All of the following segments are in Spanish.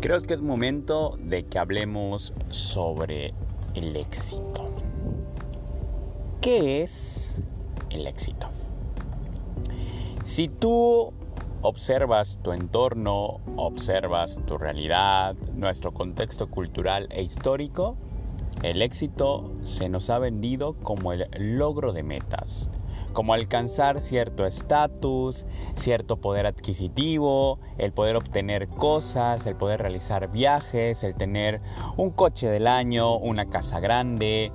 Creo que es momento de que hablemos sobre el éxito. ¿Qué es el éxito? Si tú observas tu entorno, observas tu realidad, nuestro contexto cultural e histórico, el éxito se nos ha vendido como el logro de metas, como alcanzar cierto estatus, cierto poder adquisitivo, el poder obtener cosas, el poder realizar viajes, el tener un coche del año, una casa grande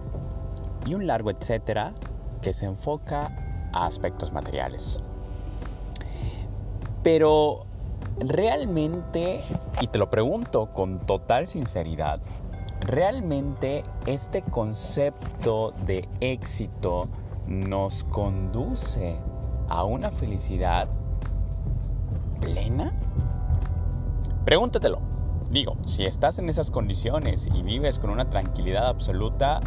y un largo etcétera que se enfoca a aspectos materiales. Pero realmente, y te lo pregunto con total sinceridad, realmente este concepto de éxito nos conduce a una felicidad plena? Pregúntatelo. Digo, si estás en esas condiciones y vives con una tranquilidad absoluta,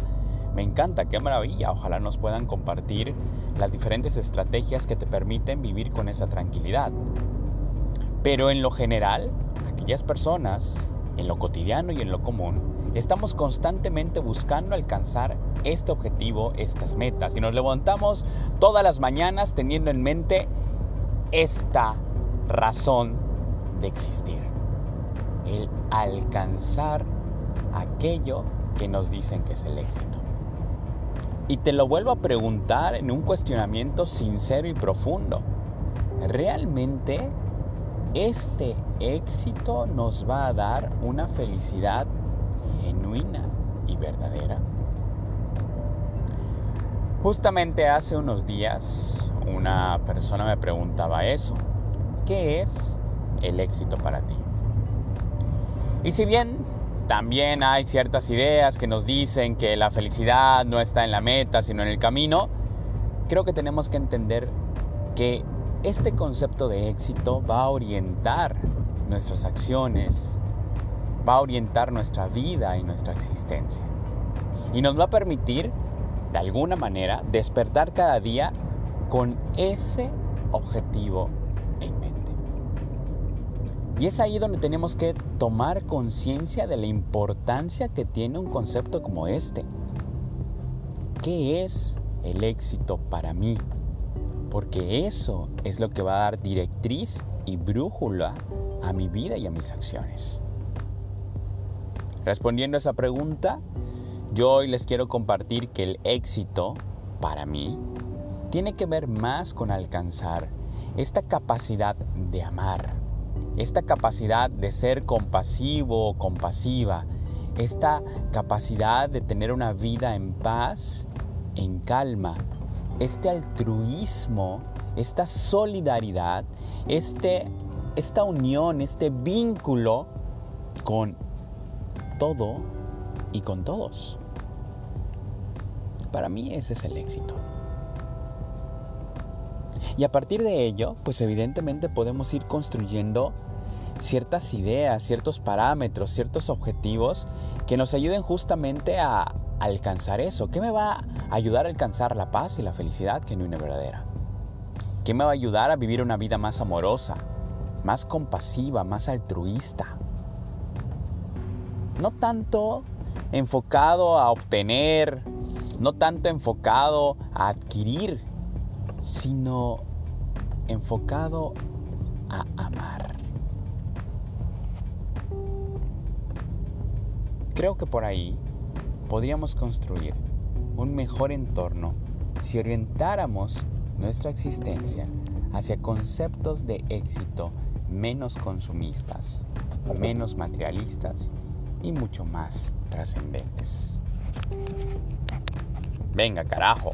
me encanta, qué maravilla. Ojalá nos puedan compartir las diferentes estrategias que te permiten vivir con esa tranquilidad. Pero en lo general, aquellas personas, en lo cotidiano y en lo común, estamos constantemente buscando alcanzar este objetivo, estas metas. Y nos levantamos todas las mañanas teniendo en mente esta razón de existir. El alcanzar aquello que nos dicen que es el éxito. Y te lo vuelvo a preguntar en un cuestionamiento sincero y profundo. ¿Realmente este éxito nos va a dar una felicidad genuina y verdadera? Justamente hace unos días una persona me preguntaba eso. ¿Qué es el éxito para ti? Y si bien también hay ciertas ideas que nos dicen que la felicidad no está en la meta, sino en el camino, creo que tenemos que entender que este concepto de éxito va a orientar nuestras acciones, va a orientar nuestra vida y nuestra existencia. Y nos va a permitir de alguna manera, despertar cada día con ese objetivo en mente. Y es ahí donde tenemos que tomar conciencia de la importancia que tiene un concepto como este. ¿Qué es el éxito para mí? Porque eso es lo que va a dar directriz y brújula a mi vida y a mis acciones. Respondiendo a esa pregunta, yo hoy les quiero compartir que el éxito, para mí, tiene que ver más con alcanzar esta capacidad de amar, esta capacidad de ser compasivo o compasiva, esta capacidad de tener una vida en paz, en calma, este altruismo, esta solidaridad, este, esta unión, este vínculo con todo y con todos. Para mí ese es el éxito. Y a partir de ello, pues evidentemente podemos ir construyendo ciertas ideas, ciertos parámetros, ciertos objetivos que nos ayuden justamente a alcanzar eso. ¿Qué me va a ayudar a alcanzar la paz y la felicidad genuina y verdadera? ¿Qué me va a ayudar a vivir una vida más amorosa, más compasiva, más altruista? No tanto enfocado a obtener, no tanto enfocado a adquirir, sino enfocado a amar. Creo que por ahí podríamos construir un mejor entorno si orientáramos nuestra existencia hacia conceptos de éxito menos consumistas, menos materialistas y mucho más trascendentes. Venga, carajo.